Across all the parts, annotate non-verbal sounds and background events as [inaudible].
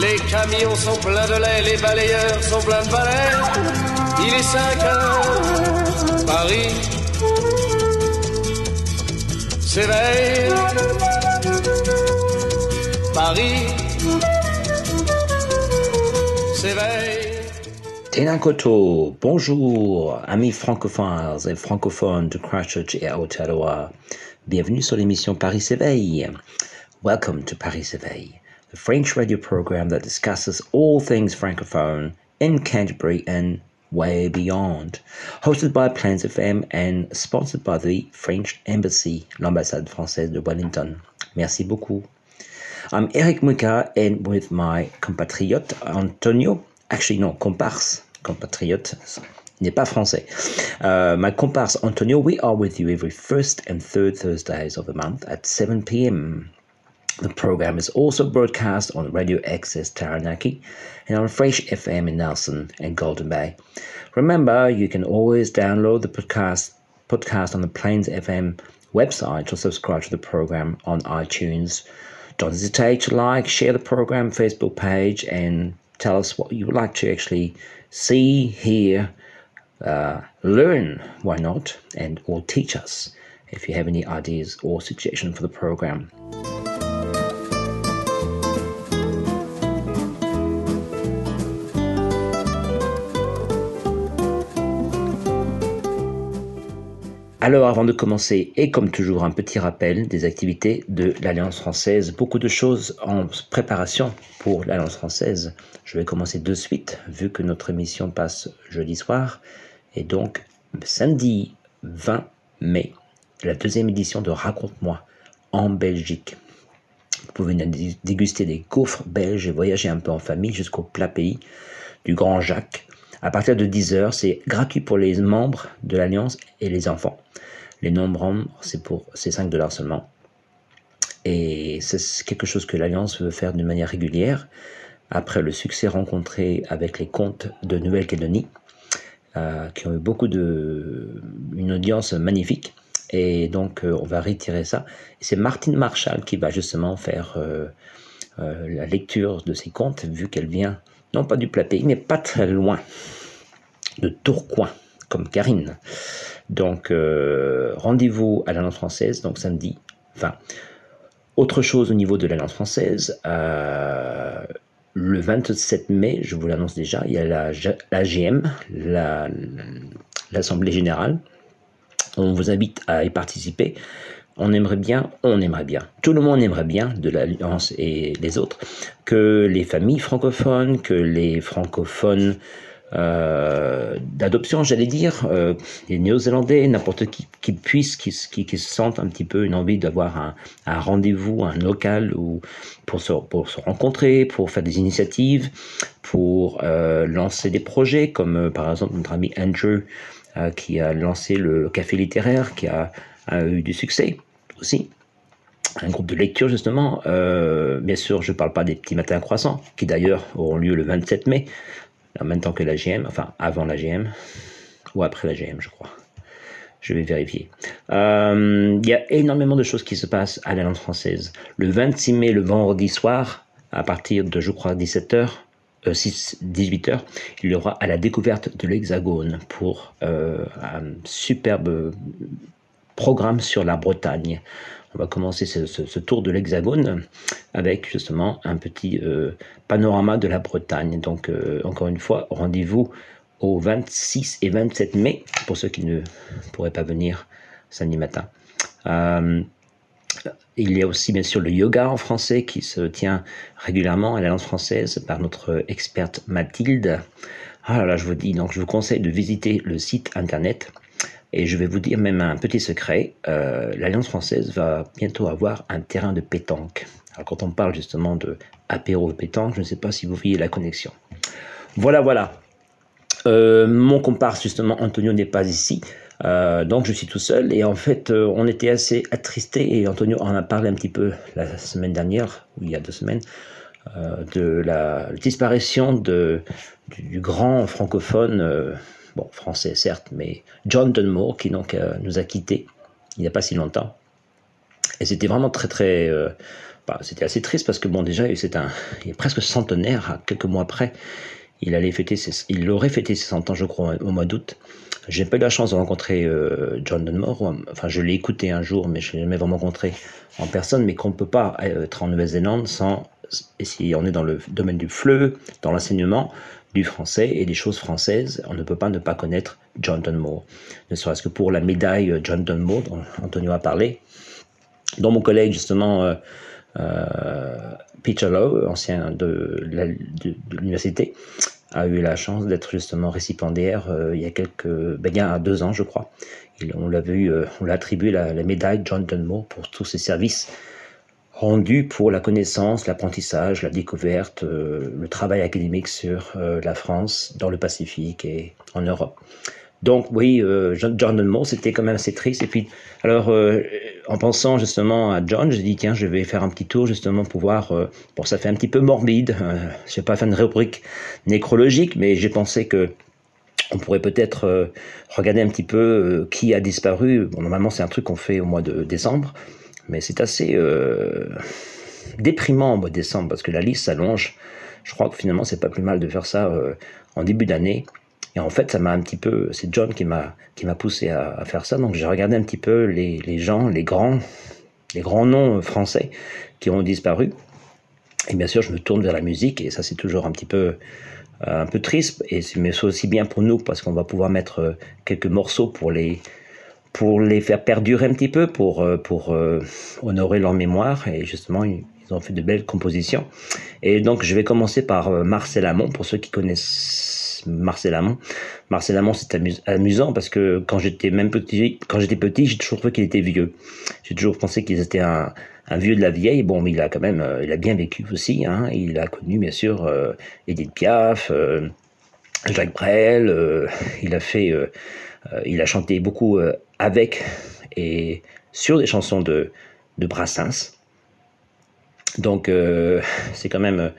Les camions sont pleins de lait, les balayeurs sont pleins de balais. Il est 5 heures, Paris s'éveille. Paris s'éveille. Tenakoto, bonjour, amis francophones et francophones de Christchurch et Aotearoa. Bienvenue sur l'émission Paris s'éveille. Welcome to Paris s'éveille, the French radio program that discusses all things francophone in Canterbury and way beyond. Hosted by Plains FM and sponsored by the French Embassy, l'ambassade française de Wellington. Merci beaucoup. I'm Eric Muka and with my compatriot Antonio, actually no, comparse, compatriote, n'est pas français. Uh, my comparse Antonio, we are with you every first and third Thursdays of the month at 7 p.m. The program is also broadcast on Radio Access Taranaki and on Fresh FM in Nelson and Golden Bay. Remember, you can always download the podcast podcast on the Plains FM website or subscribe to the program on iTunes. Don't hesitate to like, share the program Facebook page, and tell us what you would like to actually see, hear, uh, learn, why not, and or teach us if you have any ideas or suggestions for the program. Alors avant de commencer, et comme toujours, un petit rappel des activités de l'Alliance française. Beaucoup de choses en préparation pour l'Alliance française. Je vais commencer de suite, vu que notre émission passe jeudi soir. Et donc, samedi 20 mai, la deuxième édition de Raconte-moi en Belgique. Vous pouvez déguster des gaufres belges et voyager un peu en famille jusqu'au plat pays du Grand Jacques. À partir de 10h, c'est gratuit pour les membres de l'Alliance et les enfants. Les non-membres, c'est pour c'est 5 dollars seulement. Et c'est quelque chose que l'Alliance veut faire d'une manière régulière. Après le succès rencontré avec les contes de Nouvelle-Calédonie, euh, qui ont eu beaucoup de. une audience magnifique. Et donc, euh, on va retirer ça. C'est Martine Marshall qui va justement faire euh, la lecture de ces contes, vu qu'elle vient, non pas du plat pays, mais pas très loin, de Tourcoing, comme Karine. Donc, euh, rendez-vous à la langue française, donc samedi 20. Autre chose au niveau de la langue française, euh, le 27 mai, je vous l'annonce déjà, il y a la, l'AGM, la, l'Assemblée Générale. On vous invite à y participer. On aimerait bien, on aimerait bien, tout le monde aimerait bien, de l'Alliance et les autres, que les familles francophones, que les francophones euh, d'adoption, j'allais dire, euh, les Néo-Zélandais, n'importe qui qui puisse, qui, se sente un petit peu une envie d'avoir un, rendez-vous, un local où, pour, se, rencontrer, pour faire des initiatives, pour euh, lancer des projets, comme par exemple notre ami Andrew qui a lancé le café littéraire, qui a eu du succès aussi un groupe de lecture justement. Euh, bien sûr, je ne parle pas des petits matins croissants, qui d'ailleurs auront lieu le 27 mai, en même temps que la GM, enfin avant la GM, ou après la GM, je crois. Je vais vérifier. Euh, il y a énormément de choses qui se passent à la langue française. Le 26 mai, le vendredi soir, à partir de, je crois, 17h, euh, 6, 18h, il y aura à la découverte de l'Hexagone pour euh, un superbe programme sur la Bretagne. On va commencer ce, tour de l'Hexagone avec justement un petit euh, panorama de la Bretagne. Donc, euh, encore une fois, rendez-vous au 26 et 27 mai pour ceux qui ne pourraient pas venir samedi matin. Euh, il y a aussi bien sûr le yoga en français qui se tient régulièrement à la langue française par notre experte Mathilde. Ah là là, je vous dis, donc je vous conseille de visiter le site internet et je vais vous dire même un petit secret, euh, l'Alliance française va bientôt avoir un terrain de pétanque. Alors quand on parle justement de apéro pétanque. Je ne sais pas si vous voyez la connexion. Voilà, voilà. Euh, mon comparse, justement, Antonio n'est pas ici. Euh, donc je suis tout seul et en fait on était assez attristés et Antonio en a parlé un petit peu la semaine dernière, ou il y a deux semaines, de la disparition du, grand francophone, bon français certes, mais John Dunmore qui donc nous a quittés il n'y a pas si longtemps. Et c'était vraiment très très... Bah, c'était assez triste parce que bon déjà c'est un, il est presque centenaire, quelques mois après. Il, allait fêter il aurait fêté ses 100 ans, je crois, au mois d'août. J'ai pas eu la chance de rencontrer euh, John Dunmore. Enfin, je l'ai écouté un jour, mais je l'ai jamais vraiment rencontré en personne. Mais qu'on ne peut pas être en Nouvelle-Zélande sans, et si on est dans le domaine du fleu, dans l'enseignement du français et des choses françaises, on ne peut pas ne pas connaître John Dunmore. Ne serait-ce que pour la médaille John Dunmore dont Antonio a parlé, dont mon collègue justement euh, euh, Lowe, ancien de, l'université, a eu la chance d'être justement récipiendaire euh, il y a quelques, ben, il y a deux ans, je crois. on l'a vu, euh, on l'a attribué la, médaille John Dunmore pour tous ses services rendus pour la connaissance, l'apprentissage, la découverte, le travail académique sur la France, dans le Pacifique et en Europe. Donc oui, euh, John Dunmore, c'était quand même assez triste. Et puis, alors, euh, en pensant justement à John, j'ai dit, tiens, je vais faire un petit tour justement pour voir, euh, bon, ça fait un petit peu morbide, je n'ai pas fait une rubrique nécrologique, mais j'ai pensé que on pourrait peut-être regarder un petit peu qui a disparu. Bon, normalement, c'est un truc qu'on fait au mois de décembre, mais c'est assez déprimant au mois de décembre parce que la liste s'allonge. Je crois que finalement, c'est pas plus mal de faire ça en début d'année. Et en fait, ça m'a un petit peu, c'est John qui m'a poussé à, faire ça. Donc j'ai regardé un petit peu les, les, gens, les grands, les grands noms français qui ont disparu. Et bien sûr, je me tourne vers la musique et ça c'est toujours un petit peu euh, un peu triste mais c'est aussi bien pour nous parce qu'on va pouvoir mettre euh, quelques morceaux pour les pour les faire perdurer un petit peu pour euh, pour honorer leur mémoire et justement ils ont fait de belles compositions. Et donc je vais commencer par Marcel Amont pour ceux qui connaissent Marcel Amont. Marcel Amont, c'est amusant parce que quand j'étais même petit, quand j'étais petit, j'ai toujours trouvé qu'il était vieux. J'ai toujours pensé qu'il était un, vieux de la vieille. Bon, mais il a quand même, euh, il a bien vécu aussi. Hein. Il a connu, bien sûr, euh, Edith Piaf, euh, Jacques Brel. il a fait, il a chanté beaucoup avec et sur des chansons de, de Brassens. Donc, c'est quand même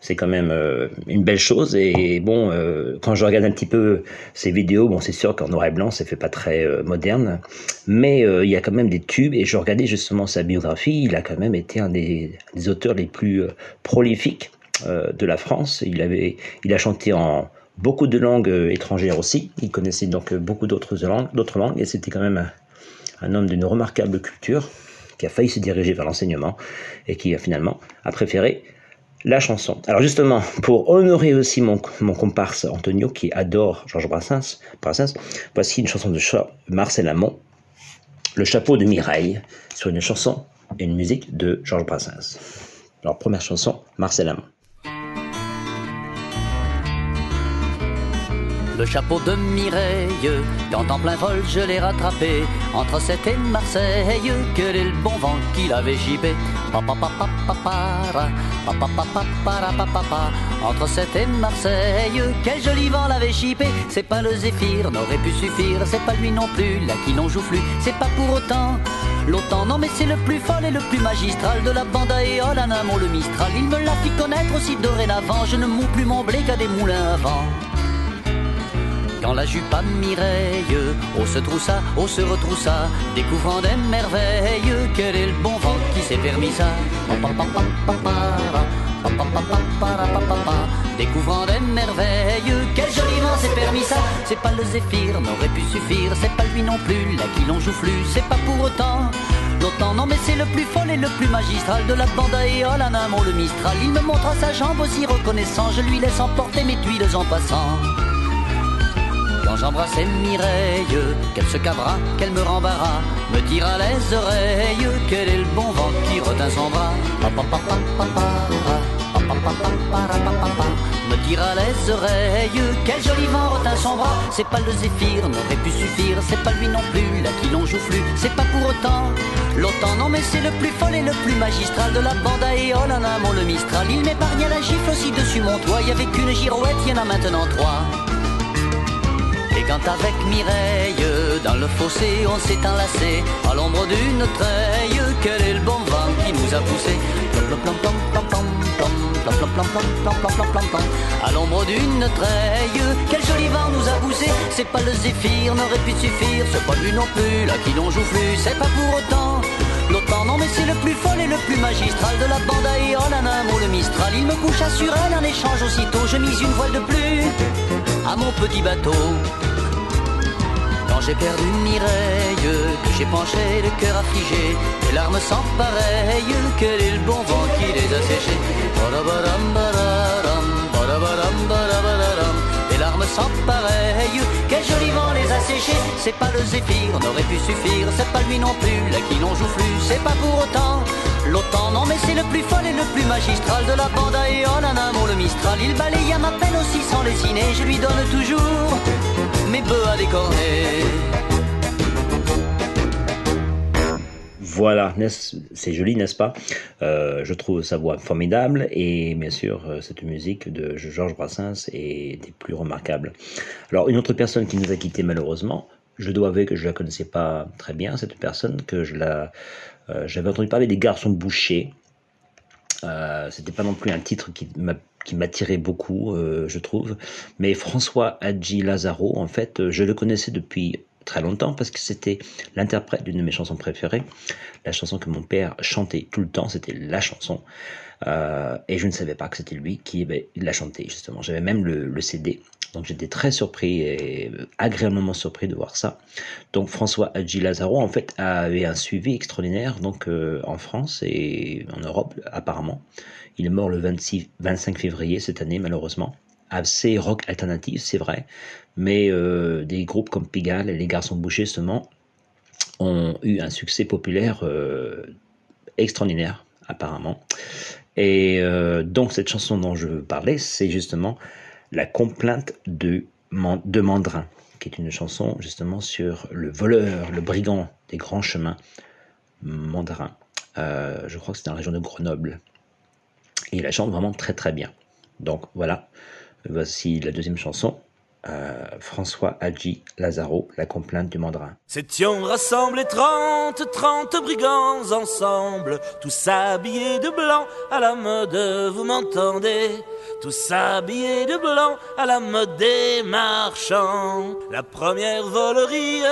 c'est quand même euh, une belle chose. Et bon, euh, quand je regarde un petit peu ces vidéos, bon, c'est sûr qu'en noir et blanc, ça fait pas très euh, moderne, mais il y a quand même des tubes. Et je regardais justement sa biographie, il a quand même été un des, auteurs les plus prolifiques de la France. Il avait, il a chanté en beaucoup de langues étrangères aussi. Il connaissait donc beaucoup d'autres langues, d'autres langues, et c'était quand même un, homme d'une remarquable culture qui a failli se diriger vers l'enseignement et qui finalement a préféré la chanson. Alors justement, pour honorer aussi mon, mon comparse Antonio qui adore Georges Brassens, Brassens, voici une chanson de Marcel Amont, Le chapeau de Mireille, sur une chanson et une musique de Georges Brassens. Alors première chanson, Marcel Amont. Le chapeau de Mireille. Quand en plein vol je l'ai rattrapé, entre Sète et Marseille, quel est le bon vent qu'il avait gibé. Entre Sète et Marseille, quel joli vent l'avait chipé. C'est pas le zéphyr, n'aurait pu suffire, c'est pas lui non plus, là qui l'on joufflu, c'est pas pour autant. L'autant, non mais c'est le plus fol et le plus magistral de la bande à éole, un amont le Mistral. Il me l'a fit connaître aussi dorénavant, je ne mous plus mon blé qu'à des moulins à vent. Quand la jupe à Mireille, on se troussa, on se retroussa, découvrant des merveilles, quel est le bon vent qui s'est permis ça? Découvrant des merveilles, quel joli vent s'est permis ça? C'est pas le zéphyr, n'aurait pu suffire, c'est pas lui non plus, là qui l'on joufflu, c'est pas pour autant. D'autant non mais c'est le plus fol et le plus magistral de la bande à éole, un mot le Mistral Il me montra sa jambe aussi reconnaissant, je lui laisse emporter mes tuiles en passant quand j'embrassais Mireille, qu'elle se cabra, qu'elle me rembara, me tira les oreilles, quel est le bon vent qui retint son bras. Me tira les les oreilles. Quel joli vent retint son bras. C'est pas le zéphyr, n'aurait pu suffire. C'est pas lui non plus, là qui l'on joufflu. C'est pas pour autant l'autant, non mais c'est le plus fol et le plus magistral de la bande à éole en amont le Mistral. Il m'épargnait la gifle aussi dessus mon toit. Y avait qu'une girouette, y en a maintenant trois. Et quand avec Mireille, dans le fossé, on s'est enlacé à l'ombre d'une treille, quel est le bon vent qui nous a poussé à l'ombre d'une treille, quel joli vent nous a poussé. C'est pas le zéphyr, n'aurait pu suffire. C'est pas non plus, là qui n'en joue plus. C'est pas pour autant l'autant, non, mais c'est le plus fol et le plus magistral de la bande à Éole, en un mot le Mistral. Il me couche sur elle en échange aussitôt. Je mise une voile de plus à mon petit bateau. J'ai perdu Mireille, que j'ai penché le cœur affligé, les larmes sans pareilles, quel est le bon vent qui les a séchées. Les larmes sans pareilles, quel joli vent les a séchées. C'est pas le zéphyr, n'aurait pu suffire, c'est pas lui non plus, là qui n'en joue plus, c'est pas pour autant. L'autant, non, mais c'est le plus fol et le plus magistral de la bande Éole, en un le Mistral. Il balaye à ma peine aussi sans dessiner, je lui donne toujours Voilà, c'est joli, n'est-ce pas? Euh, Je trouve sa voix formidable et bien sûr, euh, cette musique de Georges Brassens est des plus remarquables. Alors, une autre personne qui nous a quittés malheureusement, je dois avouer que je la connaissais pas très bien, cette personne, que je euh, j'avais entendu parler des garçons bouchés. C'était pas non plus un titre qui m'attirait beaucoup, euh, je trouve. Mais François Hadji Lazaro, en fait, je le connaissais depuis très longtemps parce que c'était l'interprète d'une de mes chansons préférées, la chanson que mon père chantait tout le temps, c'était la chanson. Euh, et je ne savais pas que c'était lui qui l'a chanté justement. J'avais même le, CD, donc j'étais très surpris et agréablement surpris de voir ça. Donc François Hadji Lazaro en fait avait un suivi extraordinaire donc euh, en France et en Europe apparemment. Il est mort le 26, 25 février cette année malheureusement. Assez rock alternatif, c'est vrai, mais euh, des groupes comme Pigalle et les Garçons Bouchés seulement ont eu un succès populaire extraordinaire apparemment. Et euh, donc cette chanson dont je veux parler, c'est justement La complainte de, Mandrin, qui est une chanson justement sur le voleur, le brigand des grands chemins Mandrin. Euh, je crois que c'est dans la région de Grenoble. Et il la chante vraiment très très bien. Donc voilà, voici la deuxième chanson. François Hadji Lazaro, la complainte du mandrin. S'étions rassemblés trente, trente brigands ensemble, tous habillés de blanc à la mode, vous m'entendez? Tous habillés de blanc à la mode des marchands. La première volerie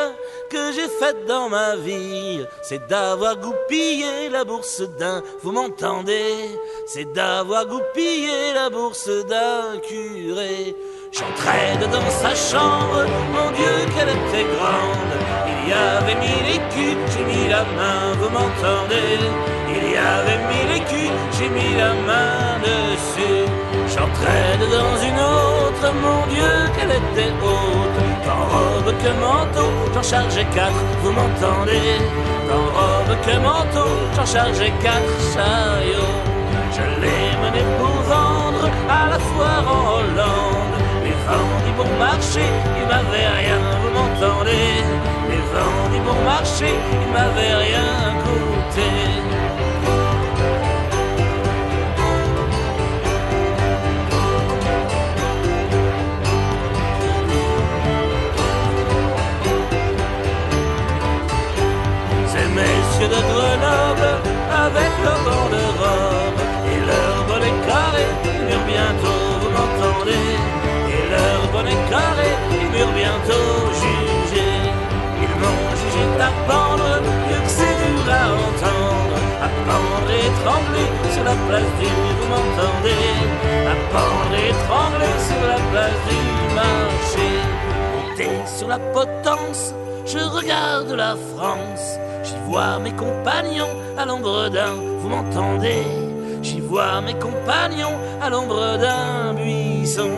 que j'ai faite dans ma vie, c'est d'avoir goupillé la bourse d'un, vous m'entendez? C'est d'avoir goupillé la bourse d'un curé. J'entrais dans sa chambre, mon Dieu, qu'elle était grande. Il y avait mille écus, j'ai mis la main, vous m'entendez? Il y avait mille écus, j'ai mis la main dessus. J'entrais dans une autre, mon Dieu, qu'elle était haute. Dans robe que manteau, j'en chargeais quatre, vous m'entendez? Dans robe que manteau, j'en chargeais quatre chariots. Je l'ai mené pour vendre à la foire en Hollande vendit bon marché, il m'avait rien, vous m'entendez Les vendit bon marché, il m'avait rien coûté. Ces messieurs de Grenoble, avec leur vent sur la place du, vous m'entendez À pendre trembler sur la place du marché. Monté sur la potence, je regarde la France. J'y vois mes compagnons à l'ombre d'un, vous m'entendez? J'y vois mes compagnons à l'ombre d'un buisson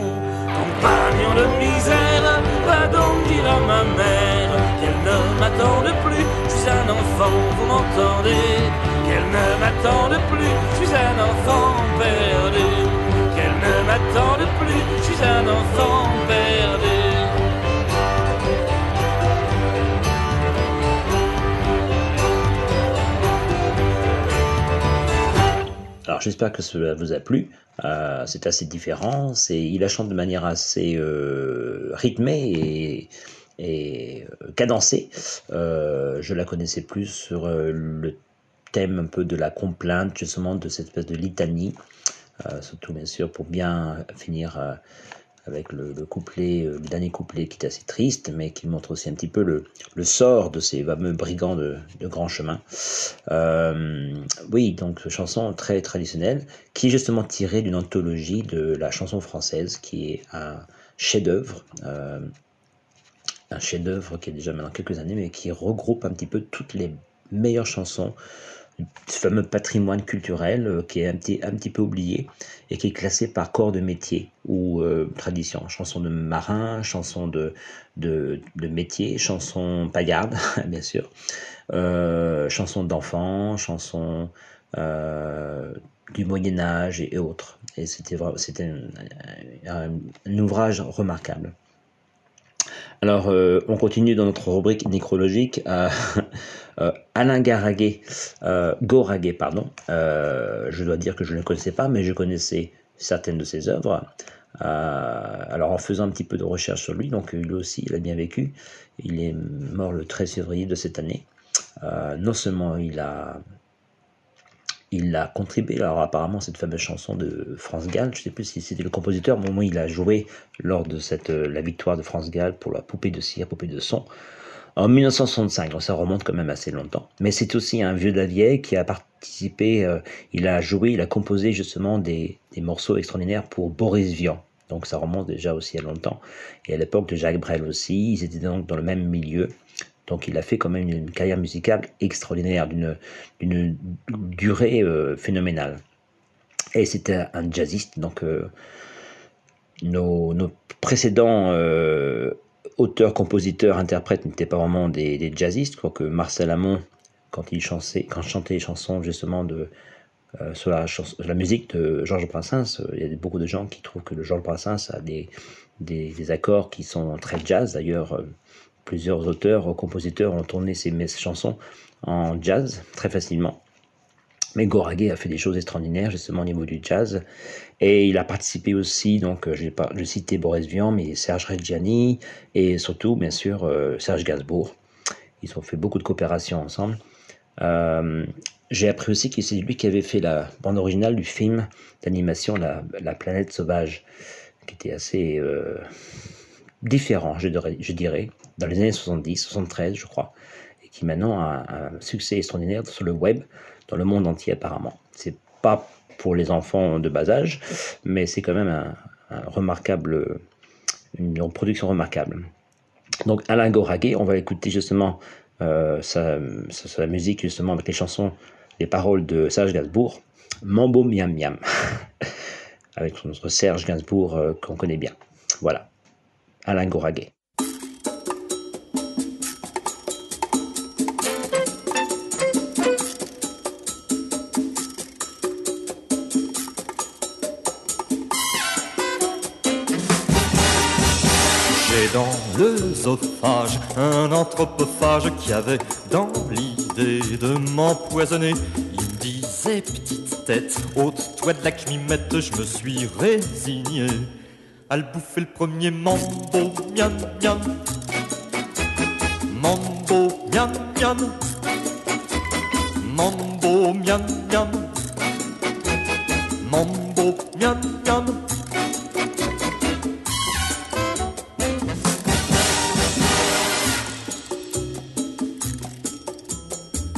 compagnon de misère, va donc dire à ma mère qu'elle ne m'attende plus, je suis un enfant, vous m'entendez? qu'elle ne m'attende plus, je suis un enfant perdu, qu'elle ne m'attende plus, je suis un enfant perdu. Alors j'espère que cela vous a plu. Euh, c'est assez différent. C'est, il la chante de manière assez euh, rythmée et, euh, cadencée. Je la connaissais plus sur le un peu de la complainte, justement, de cette espèce de litanie. surtout, bien sûr, pour bien finir avec le, couplet, euh, le dernier couplet qui est assez triste, mais qui montre aussi un petit peu le, le sort de ces fameux brigands de, de grand chemin. Euh, oui, donc chanson très traditionnelle, qui est justement tirée d'une anthologie de la chanson française, qui est un chef-d'œuvre. Euh, un chef-d'œuvre qui est déjà maintenant quelques années, mais qui regroupe un petit peu toutes les meilleures chansons ce fameux patrimoine culturel euh, qui est un petit, un petit peu oublié et qui est classé par corps de métier ou euh, tradition. Chanson de marin, chanson de, de, de métier, chanson paillarde, [laughs] bien sûr, euh, chanson d'enfant, chanson euh, du Moyen Âge et, autres. Et c'était c'était un, un, ouvrage remarquable. Alors, euh, on continue dans notre rubrique nécrologique. Euh, [laughs] Alain Garaguet, euh, Goraguet, pardon. Euh, je dois dire que je ne le connaissais pas, mais je connaissais certaines de ses œuvres. alors en faisant un petit peu de recherche sur lui, donc lui aussi, il a bien vécu. Il est mort le 13 février de cette année. non seulement il a il a contribué, alors apparemment cette fameuse chanson de France Gall, je ne sais plus si c'était le compositeur, au moment où il a joué lors de cette, la victoire de France Gall pour la poupée de cire, poupée de son, en 1965, donc ça remonte quand même assez longtemps. Mais c'est aussi un vieux de la vieille qui a participé, euh, il a joué, il a composé justement des, des, morceaux extraordinaires pour Boris Vian. Donc ça remonte déjà aussi à longtemps. Et à l'époque de Jacques Brel aussi, ils étaient donc dans le même milieu. Donc il a fait quand même une, carrière musicale extraordinaire, d'une durée euh, phénoménale. Et c'était un jazziste, donc euh, nos, nos, précédents euh, auteurs, compositeurs, interprètes n'étaient pas vraiment des, des jazzistes, quoique Marcel Amont, quand il chantait, quand chantait les chansons justement de, sur, la, musique de Georges Brassens, il y a beaucoup de gens qui trouvent que le Georges Brassens a des, des, accords qui sont très jazz. D'ailleurs, plusieurs auteurs, compositeurs ont tourné ces, chansons en jazz très facilement. Mais Goraguet a fait des choses extraordinaires justement au niveau du jazz. Et il a participé aussi, donc euh, je, pas, je citais Boris Vian, mais Serge Reggiani et surtout, bien sûr, euh, Serge Gainsbourg. Ils ont fait beaucoup de coopération ensemble. Euh, j'ai appris aussi que c'est lui qui avait fait la bande originale du film d'animation la, la, planète sauvage, qui était assez différent, je dirais, dans les années 70, 73, je crois, et qui maintenant a un succès extraordinaire sur le web dans le monde entier apparemment. C'est pas pour les enfants de bas âge, mais c'est quand même un, remarquable, une production remarquable. Donc Alain Goraguet, on va écouter justement euh, sa, musique justement avec les chansons, les paroles de Serge Gainsbourg, Mambo Miam Miam, [laughs] avec notre Serge Gainsbourg euh, qu'on connaît bien. Voilà, Alain Goraguet. dans l'œsophage un anthropophage qui avait dans l'idée de m'empoisonner. Il disait petite tête, ôte-toi de la cmimette, je me suis résigné à le bouffer le premier mambo miam miam. Mambo miam miam. Mambo miam miam. Mambo miam miam.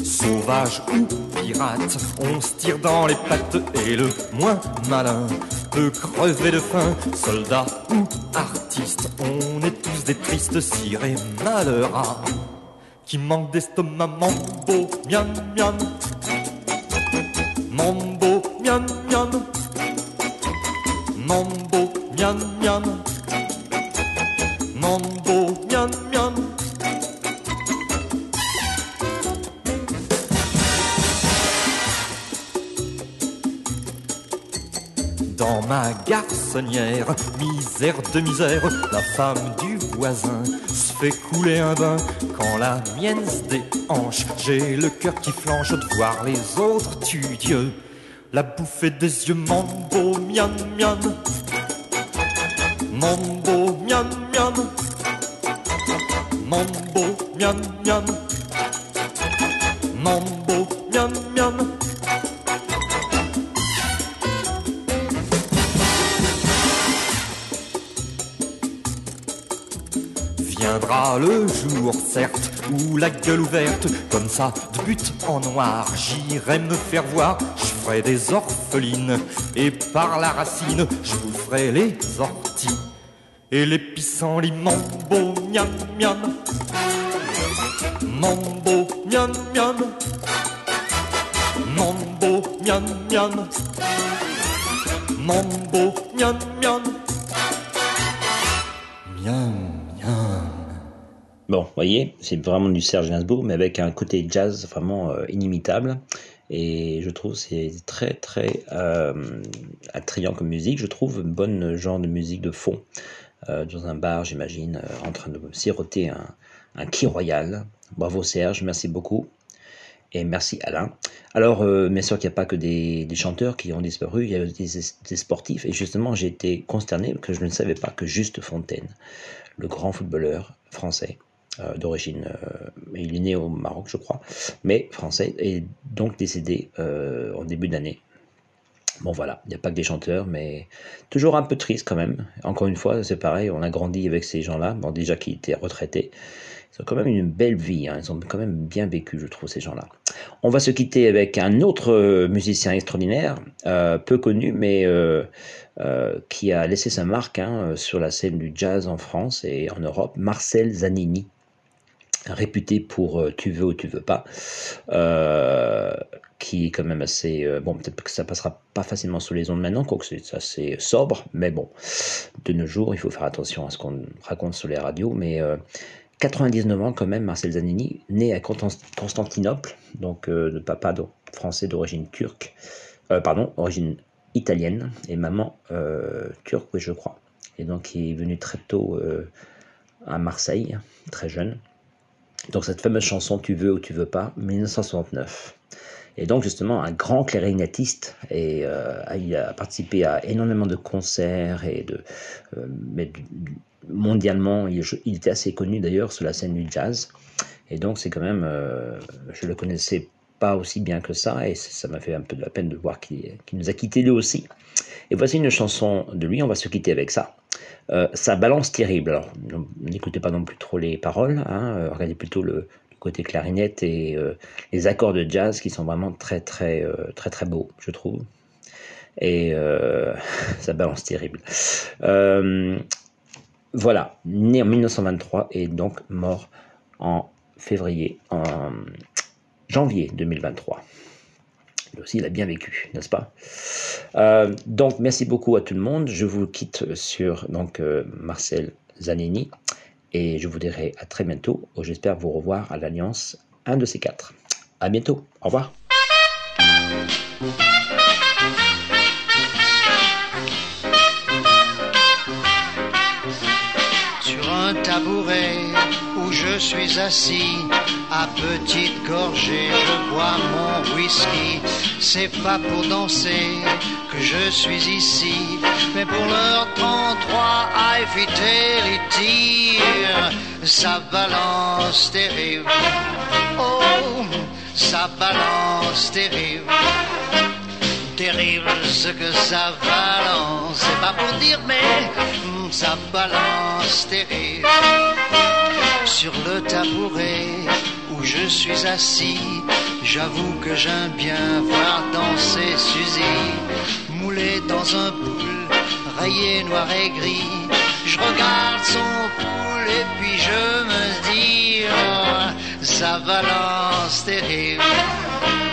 sauvage ou pirate, on se tire dans les pattes et le moins malin peut crever de faim. Soldat ou artiste, on est tous des tristes cires et malheureux qui manquent d'estomac. Mambo, miam miam, misère de misère, la femme du voisin se fait couler un bain quand la mienne se déhanche. J'ai le cœur qui flanche de voir les autres tu Dieu. la bouffée des yeux, mambo, miam, miam. Mambo, miam, miam. Mambo, miam, miam. Mambo, Le jour, certes, où la gueule ouverte, comme ça, de but en noir, j'irai me faire voir, je ferai des orphelines, et par la racine, je vous ferai les orties, et les pissenlits, mambo, miam, miam, mambo, miam, miam, mambo, miam, miam, mambo, miam, miam, miam. Bon, vous voyez, c'est vraiment du Serge Gainsbourg, mais avec un côté jazz vraiment euh, inimitable. Et je trouve c'est très très euh, attrayant comme musique. Je trouve un bon genre de musique de fond. Euh, dans un bar, j'imagine, en train de siroter un, un qui royal. Bravo Serge, merci beaucoup. Et merci Alain. Alors, bien sûr qu'il n'y a pas que des, des chanteurs qui ont disparu, il y a des, des sportifs. Et justement, j'ai été consterné que je ne savais pas que Juste Fontaine, le grand footballeur français, d'origine, euh, il est né au Maroc, je crois, mais français, est donc décédé euh, en début d'année. Bon voilà, il n'y a pas que des chanteurs, mais toujours un peu triste quand même. Encore une fois, c'est pareil, on a grandi avec ces gens-là, bon déjà qui étaient retraités. Ils ont quand même une belle vie, hein. ils ont quand même bien vécu, je trouve, ces gens-là. On va se quitter avec un autre euh, musicien extraordinaire, euh, peu connu, mais euh, euh, qui a laissé sa marque hein, sur la scène du jazz en France et en Europe, Marcel Zanini réputé pour euh, Tu veux ou tu veux pas, euh, qui est quand même assez... euh, bon, peut-être que ça passera pas facilement sous les ondes maintenant, quoique c'est assez sobre, mais bon, de nos jours, il faut faire attention à ce qu'on raconte sur les radios, mais... euh, 99 ans quand même, Marcel Zanini, né à Constan- Constantinople, donc de papa français d'origine turque, pardon, origine italienne, et maman turque, oui, je crois. Et donc il est venu très tôt à Marseille, très jeune. Donc cette fameuse chanson Tu veux ou tu veux pas, 1969. Et donc justement un grand clarinettiste et euh, il a participé à énormément de concerts et de euh, mais mondialement il, était assez connu d'ailleurs sur la scène du jazz et donc c'est quand même euh, je le connaissais pas aussi bien que ça et ça m'a fait un peu de la peine de voir qu'il nous a quitté lui aussi. Et voici une chanson de lui, on va se quitter avec ça. Euh, ça balance terrible. N'écoutez pas non plus trop les paroles, hein, euh, regardez plutôt le, côté clarinette et euh, les accords de jazz qui sont vraiment très très euh, très très beaux, je trouve. Et [laughs] ça balance terrible. Voilà, né en 1923 et donc mort en février, en janvier 2023. Lui aussi, il a bien vécu, n'est-ce pas? Euh, Donc, merci beaucoup à tout le monde. Je vous quitte sur donc euh, Marcel Zanini et je vous dirai à très bientôt. Oh, J'espère vous revoir à l'Alliance, un de ces quatre. À bientôt. Au revoir. sur un tabouret où je suis assis. À petite gorgée, je bois mon whisky. C'est pas pour danser que je suis ici, mais pour l'heure 33 à éviter les tirs. Ça balance terrible. Oh, ça balance terrible terrible ce que ça balance. C'est pas pour dire, mais ça balance terrible. Sur le tabouret je suis assis, j'avoue que j'aime bien voir danser Suzy, moulée dans un poule, rayé noir et gris. Je regarde son poule et puis je me dis, oh, ça balance terrible.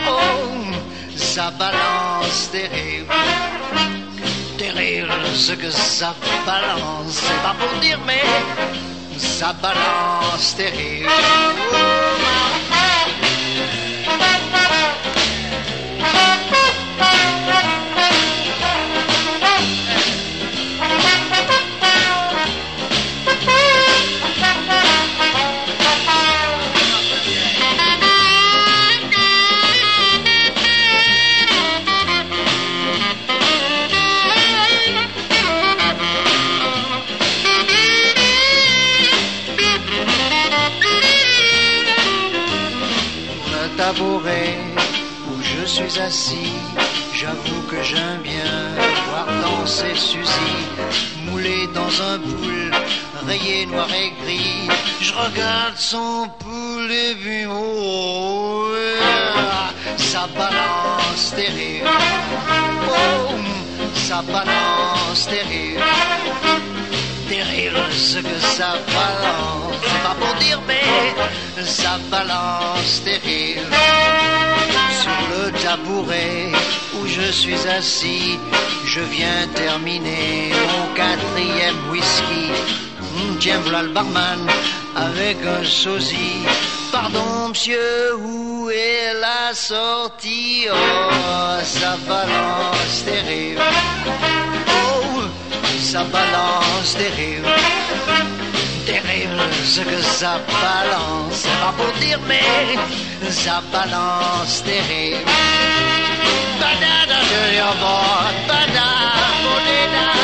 Oh, ça balance terrible. Terrible ce que ça balance. C'est pas pour dire, mais ça balance terrible. Où je suis assis. J'avoue que j'aime bien voir danser Suzy, moulée dans un poule, rayé noir et gris. Je regarde son poule et puis oh, ça balance terrible. Oh, ça balance terrible terrible ce que ça balance. C'est pas pour dire, mais ça balance terrible. Sur le tabouret où je suis assis, je viens terminer mon quatrième whisky. Hum, tiens, voilà le barman avec un sosie. Pardon, monsieur, où est la sortie? Oh, ça balance terrible ça balance terrible, terrible, ce que ça balance, pas pour dire, mais ça balance terrible. Banana de banana.